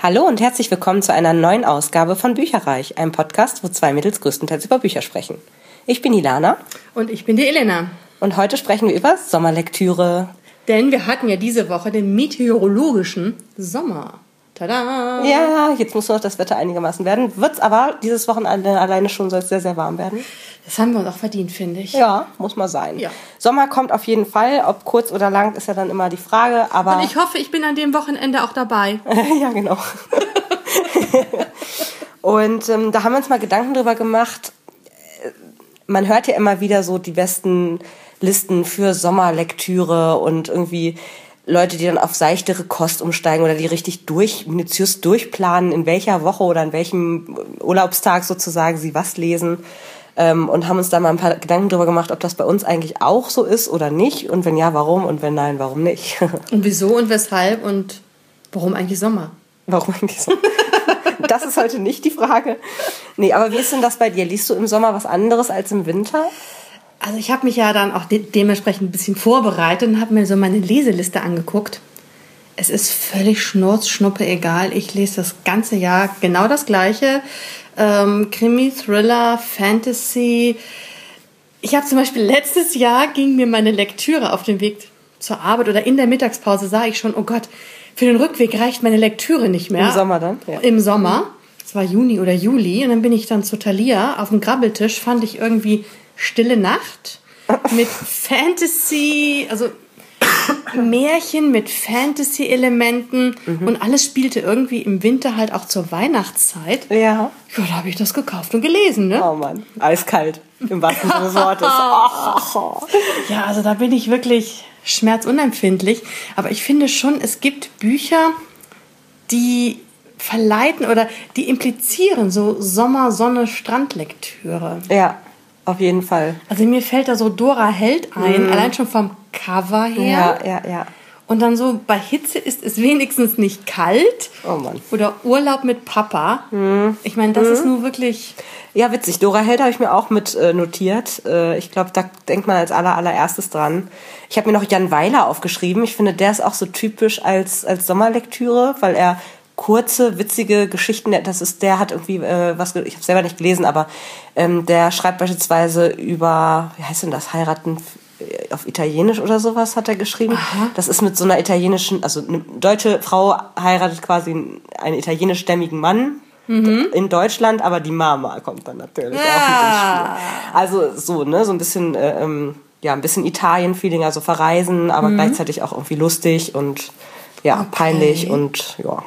Hallo und herzlich willkommen zu einer neuen Ausgabe von Bücherreich, einem Podcast, wo zwei Mädels größtenteils über Bücher sprechen. Ich bin Ilana. Und ich bin die Elena. Und heute sprechen wir über Sommerlektüre. Denn wir hatten ja diese Woche den meteorologischen Sommer. Tada! Ja, jetzt muss noch das Wetter einigermaßen werden. Wird's aber dieses Wochenende alleine schon soll es sehr, sehr warm werden. Das haben wir uns auch verdient, finde ich. Ja, muss mal sein. Ja. Sommer kommt auf jeden Fall. Ob kurz oder lang ist ja dann immer die Frage. Aber Und ich hoffe, ich bin an dem Wochenende auch dabei. ja, genau. und ähm, da haben wir uns mal Gedanken drüber gemacht. Man hört ja immer wieder so die besten Listen für Sommerlektüre und irgendwie Leute, die dann auf seichtere Kost umsteigen oder die richtig durch, minutiös durchplanen, in welcher Woche oder in welchem Urlaubstag sozusagen sie was lesen. Ähm, und haben uns da mal ein paar Gedanken drüber gemacht, ob das bei uns eigentlich auch so ist oder nicht. Und wenn ja, warum? Und wenn nein, warum nicht? Und wieso und weshalb und warum eigentlich Sommer? Warum eigentlich so? Das ist heute nicht die Frage. Nee, aber wie ist denn das bei dir? Liest du im Sommer was anderes als im Winter? Also ich habe mich ja dann auch de dementsprechend ein bisschen vorbereitet und habe mir so meine Leseliste angeguckt. Es ist völlig schnurzschnuppe egal. Ich lese das ganze Jahr genau das Gleiche. Ähm, Krimi, Thriller, Fantasy. Ich habe zum Beispiel letztes Jahr ging mir meine Lektüre auf dem Weg zur Arbeit oder in der Mittagspause sah ich schon, oh Gott, für den Rückweg reicht meine Lektüre nicht mehr. Im Sommer dann? Ja. Im Sommer. Es war Juni oder Juli. Und dann bin ich dann zu Thalia. Auf dem Grabbeltisch fand ich irgendwie Stille Nacht mit Fantasy, also Märchen mit Fantasy-Elementen und alles spielte irgendwie im Winter halt auch zur Weihnachtszeit. Ja. Ja, da habe ich das gekauft und gelesen, ne? Oh Mann, eiskalt im wahrsten Sinne des Wortes. Oh. Ja, also da bin ich wirklich schmerzunempfindlich. Aber ich finde schon, es gibt Bücher, die verleiten oder die implizieren so Sommer, Sonne, Strandlektüre. Ja, auf jeden Fall. Also mir fällt da so Dora Held ein, allein schon vom Cover her. Ja, ja, ja. Und dann so bei Hitze ist es wenigstens nicht kalt. Oh Mann. Oder Urlaub mit Papa. Ich meine, das ist nur wirklich. Ja, witzig. Dora Held habe ich mir auch mit äh, notiert. Äh, ich glaube, da denkt man als aller, allererstes dran. Ich habe mir noch Jan Weiler aufgeschrieben. Ich finde, der ist auch so typisch als, als Sommerlektüre, weil er kurze, witzige Geschichten, das ist, der hat irgendwie äh, was, ich habe selber nicht gelesen, aber ähm, der schreibt beispielsweise über, wie heißt denn das, heiraten äh, auf Italienisch oder sowas hat er geschrieben. Aha. Das ist mit so einer italienischen, also eine deutsche Frau heiratet quasi einen italienischstämmigen Mann in Deutschland, aber die Mama kommt dann natürlich auch mit ins Spiel. Also so, ne, so ein bisschen, äh, ähm, ja, ein bisschen Italien-Feeling, also verreisen, aber gleichzeitig auch irgendwie lustig und ja, peinlich und ja.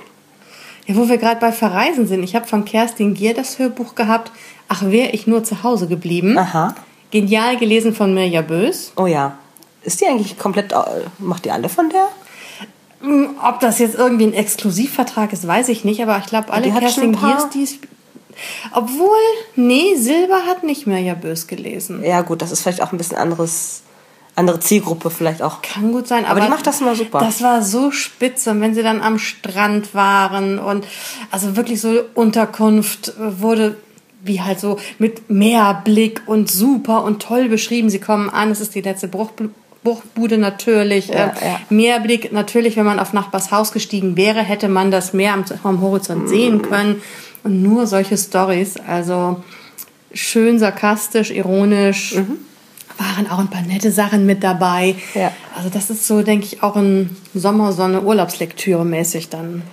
Ja, wo wir gerade bei Verreisen sind. Ich habe von Kerstin Gier das Hörbuch gehabt. Ach, wäre ich nur zu Hause geblieben. Aha. Genial gelesen von Mirja Bös. Oh ja. Ist die eigentlich komplett, macht die alle von der? Hm, Ob das jetzt irgendwie ein Exklusivvertrag ist, weiß ich nicht, aber ich glaube, alle Kerstin Giers, die. Obwohl, nee, Silber hat nicht Mirja Bös gelesen. Ja gut, das ist vielleicht auch ein bisschen anderes, andere Zielgruppe vielleicht auch. Kann gut sein, Aber aber, die macht das immer super. Das war so spitze, und wenn sie dann am Strand waren und also wirklich so Unterkunft wurde wie halt so mit Meerblick und super und toll beschrieben. Sie kommen an, es ist die letzte Bruch, Bruchbude natürlich. Ja, äh, ja. Meerblick natürlich, wenn man auf Nachbars Haus gestiegen wäre, hätte man das Meer am, am Horizont Mhm. sehen können. Und nur solche Stories, also schön sarkastisch, ironisch. Waren auch ein paar nette Sachen mit dabei. Ja. Also das ist so, denke ich, auch ein Sommersonne Urlaubslektüre mäßig dann.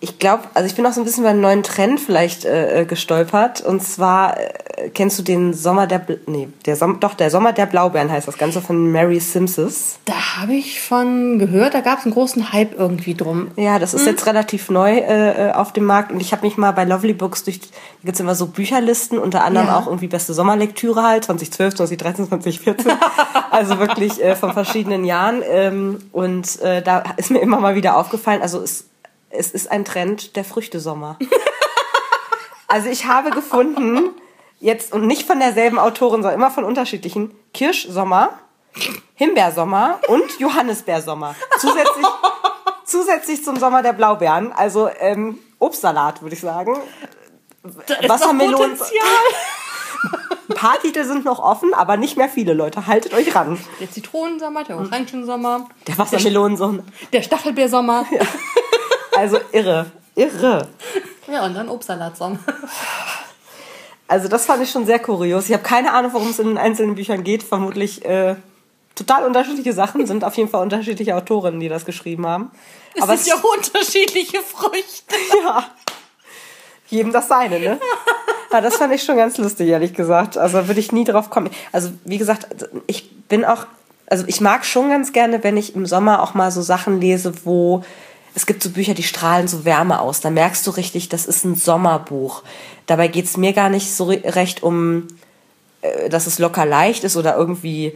Ich glaube, also ich bin auch so ein bisschen beim neuen Trend vielleicht äh, äh, gestolpert. Und zwar äh, kennst du den Sommer der Bl nee, der Som doch der Sommer der Blaubeeren heißt das Ganze von Mary Simpsons. Da habe ich von gehört, da gab es einen großen Hype irgendwie drum. Ja, das ist jetzt relativ neu äh, äh, auf dem Markt und ich habe mich mal bei Lovely Books durch, da gibt's immer so Bücherlisten, unter anderem Ja. auch irgendwie beste Sommerlektüre halt, 2012, 2013, 2014. also wirklich äh, von verschiedenen Jahren. Ähm, und äh, da ist mir immer mal wieder aufgefallen, also es, es ist ein Trend der Früchtesommer. also ich habe gefunden, jetzt und nicht von derselben Autorin, sondern immer von unterschiedlichen, Kirschsommer, Himbeersommer und Johannisbeersommer. Zusätzlich, zusätzlich zum Sommer der Blaubeeren, also ähm, Obstsalat, würde ich sagen. Da ist Wassermelonen-. Ein paar Titel sind noch offen, aber nicht mehr viele Leute. Haltet euch ran. Der Zitronensommer, der Orangensommer, Der Wassermelonensommer. der Stachelbeersommer. Also irre. Irre. Ja, und dann Obstsalat-Song. Also das fand ich schon sehr kurios. Ich habe keine Ahnung, worum es in den einzelnen Büchern geht. Vermutlich äh, total unterschiedliche Sachen. Sind auf jeden Fall unterschiedliche Autorinnen, die das geschrieben haben. Es Aber sind ja auch unterschiedliche Früchte. Ja. Jedem das seine, ne? Ja, das fand ich schon ganz lustig, ehrlich gesagt. Also würde ich nie drauf kommen. Also wie gesagt, ich bin auch, also ich mag schon ganz gerne, wenn ich im Sommer auch mal so Sachen lese, wo es gibt so Bücher, die strahlen so Wärme aus. Da merkst du richtig, das ist ein Sommerbuch. Dabei geht's mir gar nicht so recht um, äh, dass es locker leicht ist oder irgendwie äh,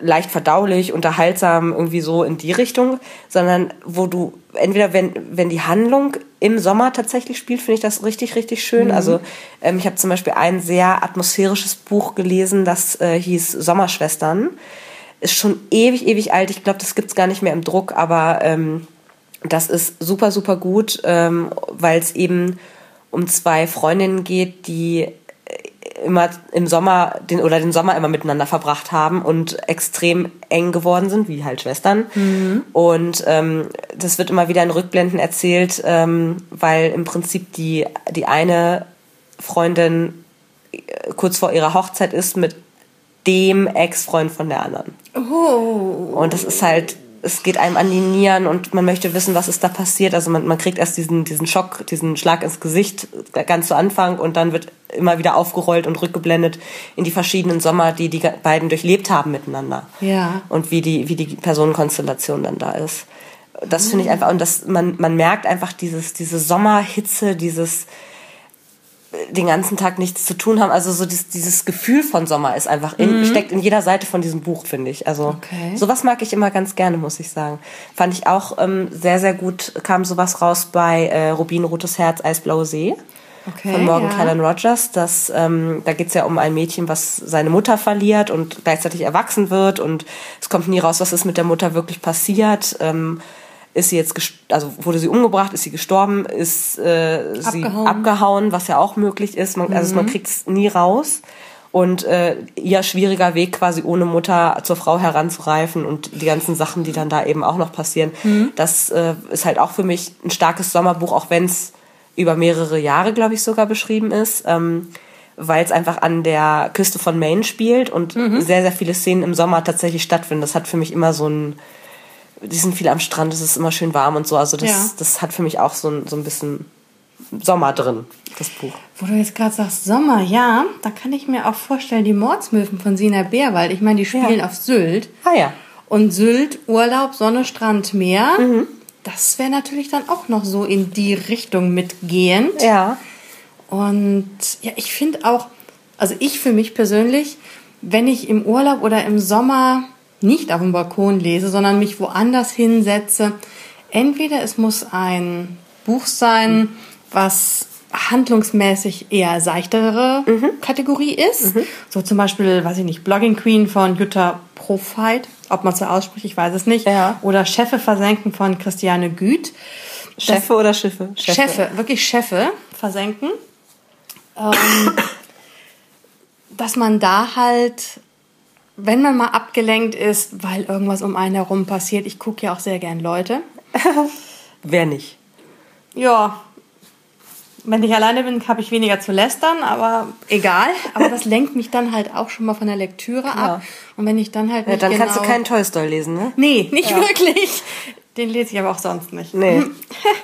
leicht verdaulich, unterhaltsam, irgendwie so in die Richtung, sondern wo du entweder, wenn, wenn die Handlung im Sommer tatsächlich spielt, finde ich das richtig, richtig schön. Mhm. Also ähm, ich habe zum Beispiel ein sehr atmosphärisches Buch gelesen, das äh, hieß Sommerschwestern. Ist schon ewig, ewig alt. Ich glaube, das gibt's gar nicht mehr im Druck, aber ähm, das ist super, super gut, ähm, weil es eben um zwei Freundinnen geht, die äh, immer im Sommer den oder den Sommer immer miteinander verbracht haben und extrem eng geworden sind, wie halt Schwestern. Mhm. Und ähm, das wird immer wieder in Rückblenden erzählt, ähm, weil im Prinzip die die eine Freundin äh, kurz vor ihrer Hochzeit ist mit dem Ex-Freund von der anderen. Oh. Und das ist halt es geht einem an die Nieren und man möchte wissen, was ist da passiert. Also man, man kriegt erst diesen, diesen Schock, diesen Schlag ins Gesicht ganz zu Anfang und dann wird immer wieder aufgerollt und rückgeblendet in die verschiedenen Sommer, die die beiden durchlebt haben miteinander. Ja. Und wie die, wie die Personenkonstellation dann da ist. Das finde ich einfach, und das, man, man merkt einfach dieses, diese Sommerhitze, dieses, den ganzen Tag nichts zu tun haben. Also so dieses, dieses Gefühl von Sommer ist einfach in, mhm. steckt in jeder Seite von diesem Buch, finde ich. Also okay. sowas mag ich immer ganz gerne, muss ich sagen. Fand ich auch ähm, sehr, sehr gut, kam sowas raus bei äh, Rubinrotes Herz, Eisblaue See. Okay, von Morgan ja. Callan Rogers. Das, ähm, da geht's ja um ein Mädchen, was seine Mutter verliert und gleichzeitig erwachsen wird und es kommt nie raus, was ist mit der Mutter wirklich passiert. Ähm, ist sie jetzt, also wurde sie umgebracht, ist sie gestorben, ist äh, sie abgehauen. abgehauen, was ja auch möglich ist. Man, mhm. Also man kriegt es nie raus. Und äh, ihr schwieriger Weg quasi ohne Mutter zur Frau heranzureifen und die ganzen Sachen, die dann da eben auch noch passieren. Mhm. Das äh, ist halt auch für mich ein starkes Sommerbuch, auch wenn es über mehrere Jahre, glaube ich, sogar beschrieben ist. Ähm, weil es einfach an der Küste von Maine spielt und mhm. sehr, sehr viele Szenen im Sommer tatsächlich stattfinden. Das hat für mich immer so ein die sind viel am Strand, es ist immer schön warm und so. Also das, ja. das hat für mich auch so ein, so ein bisschen Sommer drin, das Buch. Wo du jetzt gerade sagst Sommer, ja, da kann ich mir auch vorstellen, die Mordsmöwen von Sina Bärwald. Ich meine, die spielen ja. auf Sylt. Ah ja. Und Sylt, Urlaub, Sonne, Strand, Meer. Mhm. Das wäre natürlich dann auch noch so in die Richtung mitgehend. Ja. Und ja, ich finde auch, also ich für mich persönlich, wenn ich im Urlaub oder im Sommer nicht auf dem Balkon lese, sondern mich woanders hinsetze. Entweder es muss ein Buch sein, was handlungsmäßig eher seichtere mhm. Kategorie ist. Mhm. So zum Beispiel, weiß ich nicht, Blogging Queen von Jutta Profeit, ob man so ausspricht, ich weiß es nicht. Ja. Oder Scheffe versenken von Christiane Güth. Scheffe oder Schiffe? Scheffe wirklich Scheffe versenken. Ähm, dass man da halt wenn man mal abgelenkt ist, weil irgendwas um einen herum passiert, ich gucke ja auch sehr gern Leute. Wer nicht? Ja. Wenn ich alleine bin, habe ich weniger zu lästern, aber egal. Aber das lenkt mich dann halt auch schon mal von der Lektüre ab. Ja. Und wenn ich dann halt ja, dann genau kannst du keinen Tolstoi lesen, ne? Nee, nicht ja. wirklich. Den lese ich aber auch sonst nicht. Nee.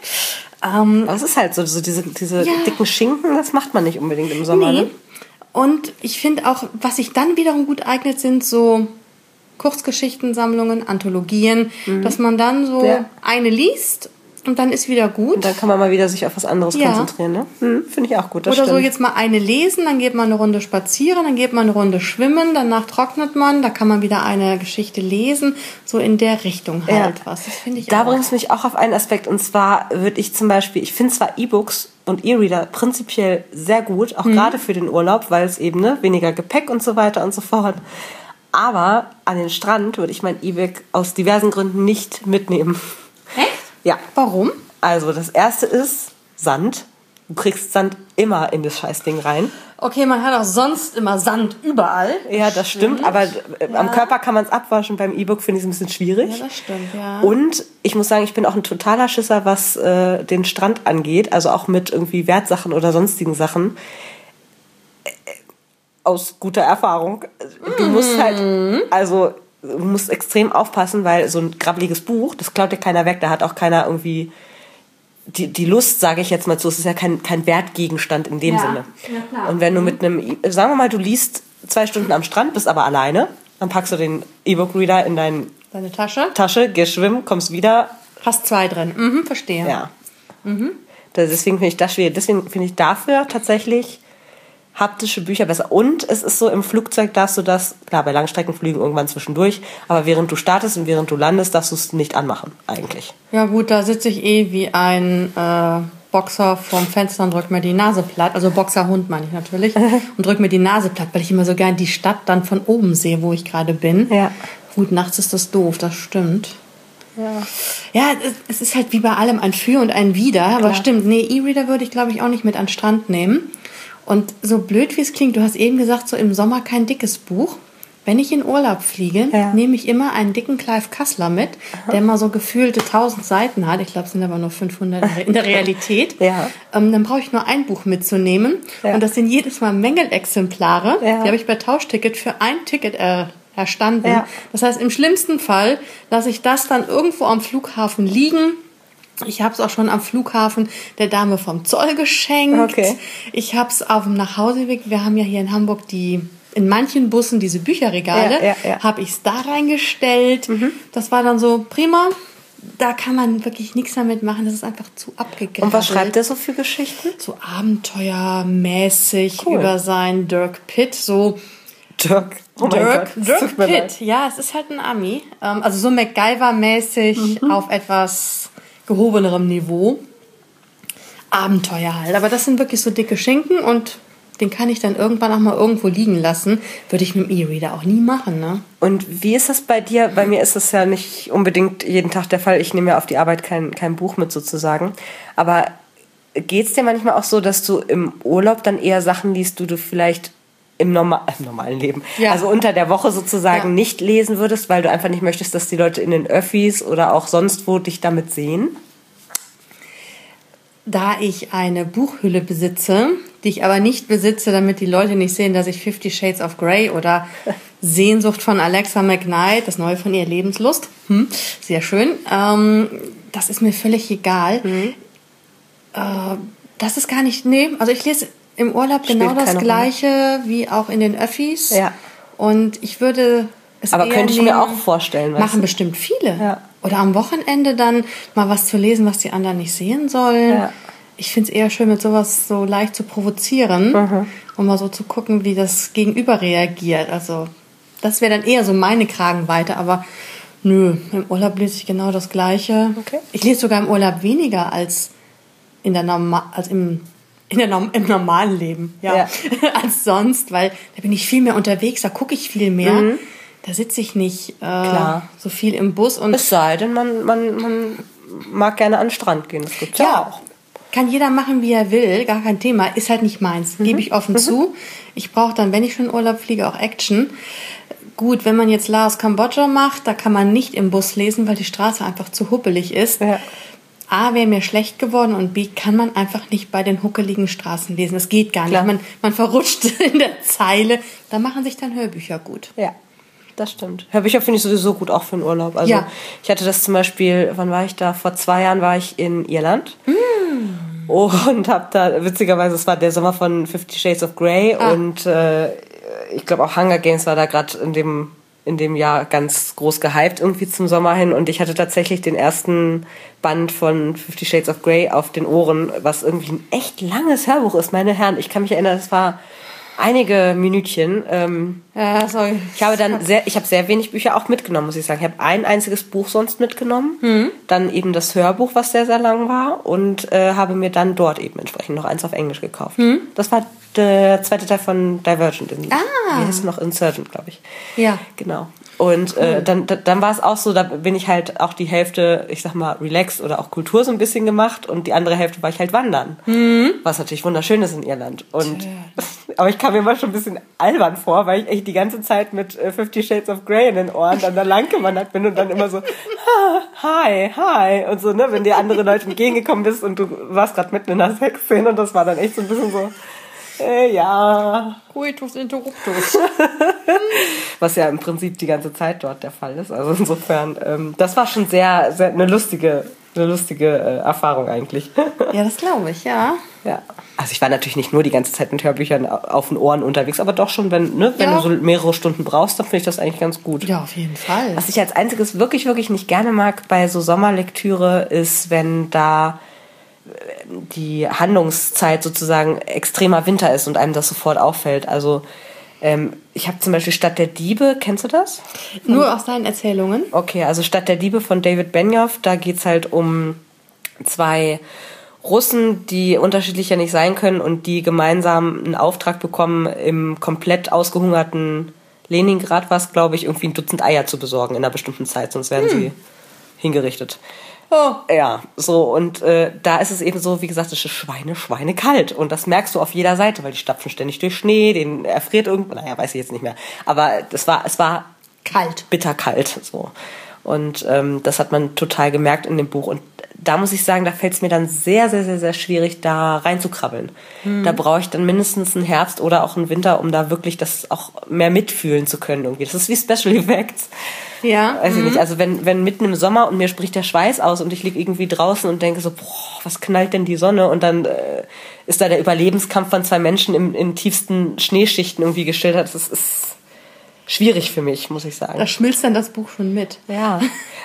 ähm, aber es ist halt so, so diese, diese ja. dicken Schinken, das macht man nicht unbedingt im Sommer, nee. ne? Und ich finde auch, was sich dann wiederum gut eignet, sind so Kurzgeschichtensammlungen, Anthologien, mhm. dass man dann so ja. eine liest und dann ist wieder gut. Und dann kann man mal wieder sich auf was anderes ja. konzentrieren, ne? Mhm, Finde ich auch gut. Oder stimmt. so jetzt mal eine lesen, dann geht man eine Runde spazieren, dann geht man eine Runde schwimmen, danach trocknet man, da kann man wieder eine Geschichte lesen, so in der Richtung halt ja. was. Das finde ich. Da bringt es mich auch auf einen Aspekt und zwar würde ich zum Beispiel, ich finde zwar E-Books und E-Reader prinzipiell sehr gut, auch mhm. gerade für den Urlaub, weil es eben ne, weniger Gepäck und so weiter und so fort. Aber an den Strand würde ich mein E-Book aus diversen Gründen nicht mitnehmen. Echt? Ja. Warum? Also das erste ist Sand. Du kriegst Sand immer in das Scheißding rein. Okay, man hat auch sonst immer Sand überall. Ja, das stimmt, aber äh, am Körper kann man es abwaschen. Beim E-Book finde ich es ein bisschen schwierig. Ja, das stimmt, ja. Und ich muss sagen, ich bin auch ein totaler Schisser, was äh, den Strand angeht, also auch mit irgendwie Wertsachen oder sonstigen Sachen. Äh, Aus guter Erfahrung. Du musst halt, also du musst extrem aufpassen, weil so ein grabbeliges Buch, das klaut dir keiner weg, da hat auch keiner irgendwie die, die Lust, sage ich jetzt mal so, es ist ja kein, kein Wertgegenstand in dem Ja, Sinne. ja. Und wenn du mit einem, sagen wir mal, du liest zwei Stunden am Strand, bist aber alleine, dann packst du den E-Book-Reader in deine Deine Tasche? Tasche, gehst schwimmen, kommst wieder, Hast zwei drin. Mhm, verstehe. ja. Das- Deswegen finde ich das schwierig. Deswegen finde ich dafür tatsächlich haptische Bücher besser. Und es ist so, im Flugzeug darfst du das, klar, bei Langstreckenflügen irgendwann zwischendurch, aber während du startest und während du landest, darfst du es nicht anmachen, eigentlich. Ja gut, da sitze ich eh wie ein äh, Boxer vorm Fenster und drück mir die Nase platt. Also Boxerhund meine ich natürlich. und drück mir die Nase platt, weil ich immer so gern die Stadt dann von oben sehe, wo ich gerade bin. Ja. Gut, nachts ist das doof, das stimmt. Ja, ja es- ist halt wie bei allem ein Für und ein Wider. Aber Klar. stimmt, nee, E-Reader würde ich glaube ich auch nicht mit an den Strand nehmen. Und so blöd wie es klingt, du hast eben gesagt, so im Sommer kein dickes Buch. Wenn ich in Urlaub fliege, Ja. nehme ich immer einen dicken Clive Kassler mit, der mal so gefühlte 1000 Seiten hat. Ich glaube, es sind aber nur 500 in der- Realität. Ja. Ähm, dann brauche ich nur ein Buch mitzunehmen. Ja. Und das sind jedes Mal Mängelexemplare. Die habe ich bei Tauschticket für ein Ticket äh, erstanden. Das heißt, im schlimmsten Fall lasse ich das dann irgendwo am Flughafen liegen. Ich habe es auch schon am Flughafen der Dame vom Zoll geschenkt. Okay. Ich habe es auf dem Nachhauseweg. Wir haben ja hier in Hamburg die in manchen Bussen diese Bücherregale. Ja, ja, ja. Habe ich es da reingestellt. Das war dann so prima. Da kann man wirklich nichts damit machen. Das ist einfach zu abgegriffen. Und was schreibt er so für Geschichten? So abenteuermäßig Cool. über seinen Dirk Pitt. So Dirk. Oh Dirk, Gott, Dirk. Pitt, ja, es ist halt ein Ami. Ähm, also so MacGyver-mäßig auf etwas gehobenerem Niveau. Abenteuer halt. Aber das sind wirklich so dicke Schinken und den kann ich dann irgendwann auch mal irgendwo liegen lassen. Würde ich mit dem E-Reader auch nie machen, ne? Und wie ist das bei dir? Bei mir ist das ja nicht unbedingt jeden Tag der Fall. Ich nehme ja auf die Arbeit kein, kein Buch mit sozusagen. Aber geht's dir manchmal auch so, dass du im Urlaub dann eher Sachen liest, die du vielleicht im, Norma im normalen Leben, Ja. also unter der Woche sozusagen Ja. nicht lesen würdest, weil du einfach nicht möchtest, dass die Leute in den Öffis oder auch sonst wo dich damit sehen? Da ich eine Buchhülle besitze, die ich aber nicht besitze, damit die Leute nicht sehen, dass ich Fifty Shades of Grey oder Sehnsucht von Alexa McKnight, das neue von ihr Lebenslust, hm, sehr schön, ähm, das ist mir völlig egal. Mhm. Äh, das ist gar nicht, nee, also ich lese im Urlaub genau das keine Rolle. gleiche wie auch in den Öffis. Ja. Und ich würde es Aber könnte ich mir auch vorstellen. Machen du? bestimmt viele. Ja. Oder am Wochenende dann mal was zu lesen, was die anderen nicht sehen sollen. Ja. Ich finde es eher schön, mit sowas so leicht zu provozieren Mhm. und mal so zu gucken, wie das Gegenüber reagiert. Also das wäre dann eher so meine Kragenweite, aber nö, im Urlaub lese ich genau das Gleiche. Okay. Ich lese sogar im Urlaub weniger als in der Norma als im in der Norm im normalen Leben, ja, Ja. als sonst, weil da bin ich viel mehr unterwegs, da gucke ich viel mehr. Da sitze ich nicht äh, Mhm. Klar. so viel im Bus und Es sei denn, man, man, man mag gerne an den Strand gehen. Das gibt's ja, ja, auch. kann jeder machen, wie er will, gar kein Thema, ist halt nicht meins, Mhm. gebe ich offen zu. Ich brauche dann, wenn ich schon Urlaub fliege, auch Action. Gut, wenn man jetzt Laos Kambodscha macht, da kann man nicht im Bus lesen, weil die Straße einfach zu huppelig ist. Ja. A, wäre mir schlecht geworden und B, kann man einfach nicht bei den huckeligen Straßen lesen. Das geht gar Klar. nicht. Man, man verrutscht in der Zeile. Da machen sich dann Hörbücher gut. Ja, das stimmt. Hörbücher finde ich sowieso gut, auch für den Urlaub. Also Ja. ich hatte das zum Beispiel, wann war ich da? Vor zwei Jahren war ich in Irland. Mm. Und habe da, witzigerweise, es war der Sommer von Fifty Shades of Grey Ah. und äh, ich glaube auch Hunger Games war da gerade in dem, in dem Jahr ganz groß gehypt irgendwie zum Sommer hin und ich hatte tatsächlich den ersten Band von Fifty Shades of Grey auf den Ohren, was irgendwie ein echt langes Hörbuch ist, meine Herren. Ich kann mich erinnern, das war einige Minütchen. Ähm, Ja, sorry. ich habe dann sehr, ich habe sehr wenig Bücher auch mitgenommen, muss ich sagen. Ich habe ein einziges Buch sonst mitgenommen, dann eben das Hörbuch, was sehr, sehr lang war und äh, habe mir dann dort eben entsprechend noch eins auf Englisch gekauft. Das war der zweite Teil von Divergent. In, Ah. Wie heißt noch? Insurgent, glaube ich. Ja. Genau. Und äh, dann, da- dann war es auch so, da bin ich halt auch die Hälfte, ich sag mal, relaxed oder auch Kultur so ein bisschen gemacht und die andere Hälfte war ich halt wandern. Was natürlich wunderschön ist in Irland. Und aber ich kam mir immer schon ein bisschen albern vor, weil ich echt die ganze Zeit mit äh, Fifty Shades of Grey in den Ohren dann da lang gewandert bin und dann immer so, "Ha, hi, hi. Und so, ne, wenn dir andere Leute entgegengekommen bist und du warst gerade mitten in einer Sexszene und das war dann echt so ein bisschen so, äh, ja, Coitus interruptus. was ja im Prinzip die ganze Zeit dort der Fall ist. Also insofern, ähm, das war schon sehr, sehr eine lustige, eine lustige äh, Erfahrung eigentlich. ja, das glaube ich, ja. ja. Also ich war natürlich nicht nur die ganze Zeit mit Hörbüchern au- auf den Ohren unterwegs, aber doch schon, wenn, ne, wenn Ja. du so mehrere Stunden brauchst, dann finde ich das eigentlich ganz gut. Ja, auf jeden Fall. Was ich als einziges wirklich, wirklich nicht gerne mag bei so Sommerlektüre ist, wenn da die Handlungszeit sozusagen extremer Winter ist und einem das sofort auffällt. Also ähm, ich habe zum Beispiel Stadt der Diebe, kennst du das? Nur aus deinen Erzählungen. Okay, also Stadt der Diebe von David Benioff, da geht's halt um zwei Russen, die unterschiedlicher nicht sein können und die gemeinsam einen Auftrag bekommen, im komplett ausgehungerten Leningrad was, glaube ich, irgendwie ein Dutzend Eier zu besorgen in einer bestimmten Zeit, sonst werden sie hingerichtet. Oh. Ja, so und äh, da ist es eben so, wie gesagt, es ist Schweine, Schweine kalt und das merkst du auf jeder Seite, weil die stapfen ständig durch Schnee, den erfriert irgendwann, naja, weiß ich jetzt nicht mehr, aber das war, es war Kalt. bitterkalt so und ähm, das hat man total gemerkt in dem Buch und da muss ich sagen, da fällt es mir dann sehr, sehr, sehr, sehr schwierig, da reinzukrabbeln. Da brauche ich dann mindestens einen Herbst oder auch einen Winter, um da wirklich das auch mehr mitfühlen zu können. Irgendwie. Das ist wie Special Effects. Ja. Weiß ich nicht. Also wenn, wenn mitten im Sommer und mir spricht der Schweiß aus und ich liege irgendwie draußen und denke so, boah, was knallt denn die Sonne? Und dann äh, ist da der Überlebenskampf von zwei Menschen im, in tiefsten Schneeschichten irgendwie geschildert. Das ist schwierig für mich, muss ich sagen. Da schmilzt dann das Buch schon mit. Ja.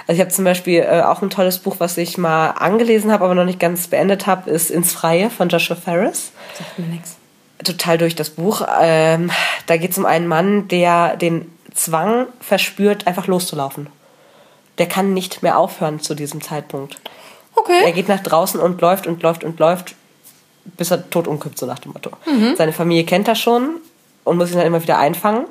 Also ich habe zum Beispiel äh, auch ein tolles Buch, was ich mal angelesen habe, aber noch nicht ganz beendet habe, ist Ins Freie von Joshua Ferris. Sagt mir nichts. Total durch das Buch. Ähm, da geht es um einen Mann, der den Zwang verspürt, einfach loszulaufen. Der kann nicht mehr aufhören zu diesem Zeitpunkt. Er Okay. geht nach draußen und läuft und läuft und läuft, bis er tot umkippt, so nach dem Motto. Mhm. Seine Familie kennt das schon und muss ihn dann immer wieder einfangen.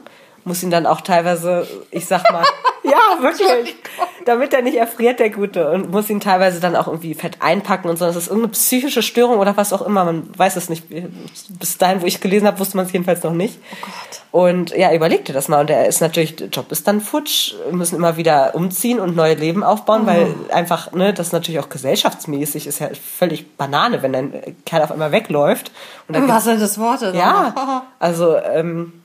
Muss ihn dann auch teilweise, ich sag mal, ja, wirklich, damit er nicht erfriert, der Gute. Und muss ihn teilweise dann auch irgendwie fett einpacken und so. Das ist irgendeine psychische Störung oder was auch immer. Man weiß es nicht. Bis dahin, wo ich gelesen habe, wusste man es jedenfalls noch nicht. Oh Gott. Und ja, überleg dir das mal. Und er ist natürlich, der Job ist dann futsch, Wir müssen immer wieder umziehen und neue Leben aufbauen, weil einfach, ne, das natürlich auch gesellschaftsmäßig ist ja völlig Banane, wenn ein Kerl auf einmal wegläuft. Und dann Im Wasser des Wortes. ja, also ähm,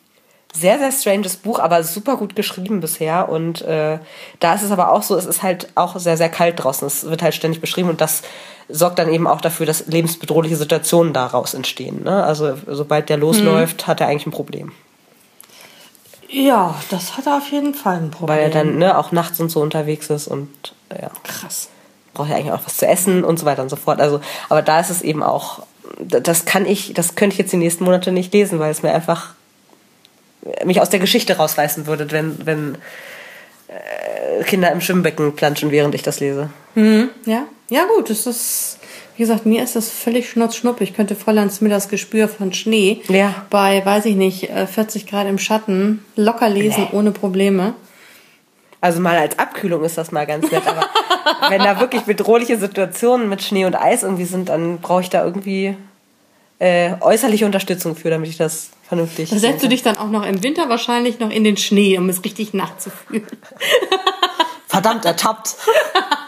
sehr, sehr stranges Buch, aber super gut geschrieben bisher. Und äh, da ist es aber auch so, es ist halt auch sehr, sehr kalt draußen. Es wird halt ständig beschrieben und das sorgt dann eben auch dafür, dass lebensbedrohliche Situationen daraus entstehen. Ne? Also sobald der losläuft, hat er eigentlich ein Problem. Ja, das hat er auf jeden Fall ein Problem. Weil er dann ne, auch nachts und so unterwegs ist und äh, ja, Krass. braucht ja eigentlich auch was zu essen und so weiter und so fort. Also, aber da ist es eben auch, das kann ich, das könnte ich jetzt die nächsten Monate nicht lesen, weil es mir einfach mich aus der Geschichte rausreißen würde, wenn, wenn äh, Kinder im Schwimmbecken planschen, während ich das lese. Ja, ja gut, das ist, wie gesagt, mir ist das völlig schnurzschnuppe. Ich könnte voll ans mir das Gespür von Schnee Ja. bei, weiß ich nicht, äh, 40 Grad im Schatten locker lesen Nee. ohne Probleme. Also mal als Abkühlung ist das mal ganz nett, aber wenn da wirklich bedrohliche Situationen mit Schnee und Eis irgendwie sind, dann brauche ich da irgendwie äh, äußerliche Unterstützung für, damit ich das vernünftig. Da setzt du dich dann auch noch im Winter wahrscheinlich noch in den Schnee, um es richtig nachzufühlen. Verdammt ertappt.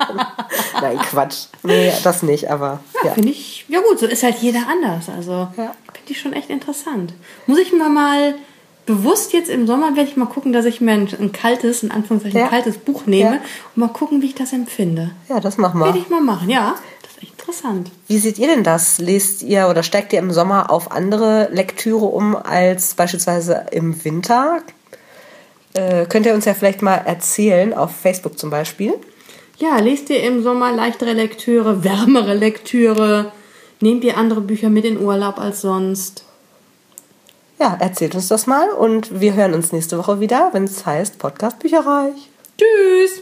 Nein, Quatsch. Nee, das nicht, aber ja. Finde ich, ja gut, so ist halt jeder anders. Also Ja. finde ich schon echt interessant. Muss ich mir mal bewusst jetzt im Sommer werde ich mal gucken, dass ich mir ein, ein kaltes, in Anführungszeichen Ja. kaltes Buch nehme Ja. und mal gucken, wie ich das empfinde. Ja, das machen Werde wir. ich mal machen, ja. Interessant. Wie seht ihr denn das? Lest ihr oder steigt ihr im Sommer auf andere Lektüre um als beispielsweise im Winter? Äh, könnt ihr uns ja vielleicht mal erzählen, auf Facebook zum Beispiel. Ja, lest ihr im Sommer leichtere Lektüre, wärmere Lektüre? Nehmt ihr andere Bücher mit in Urlaub als sonst? Ja, erzählt uns das mal und wir hören uns nächste Woche wieder, wenn es heißt Podcast Bücherreich. Tschüss!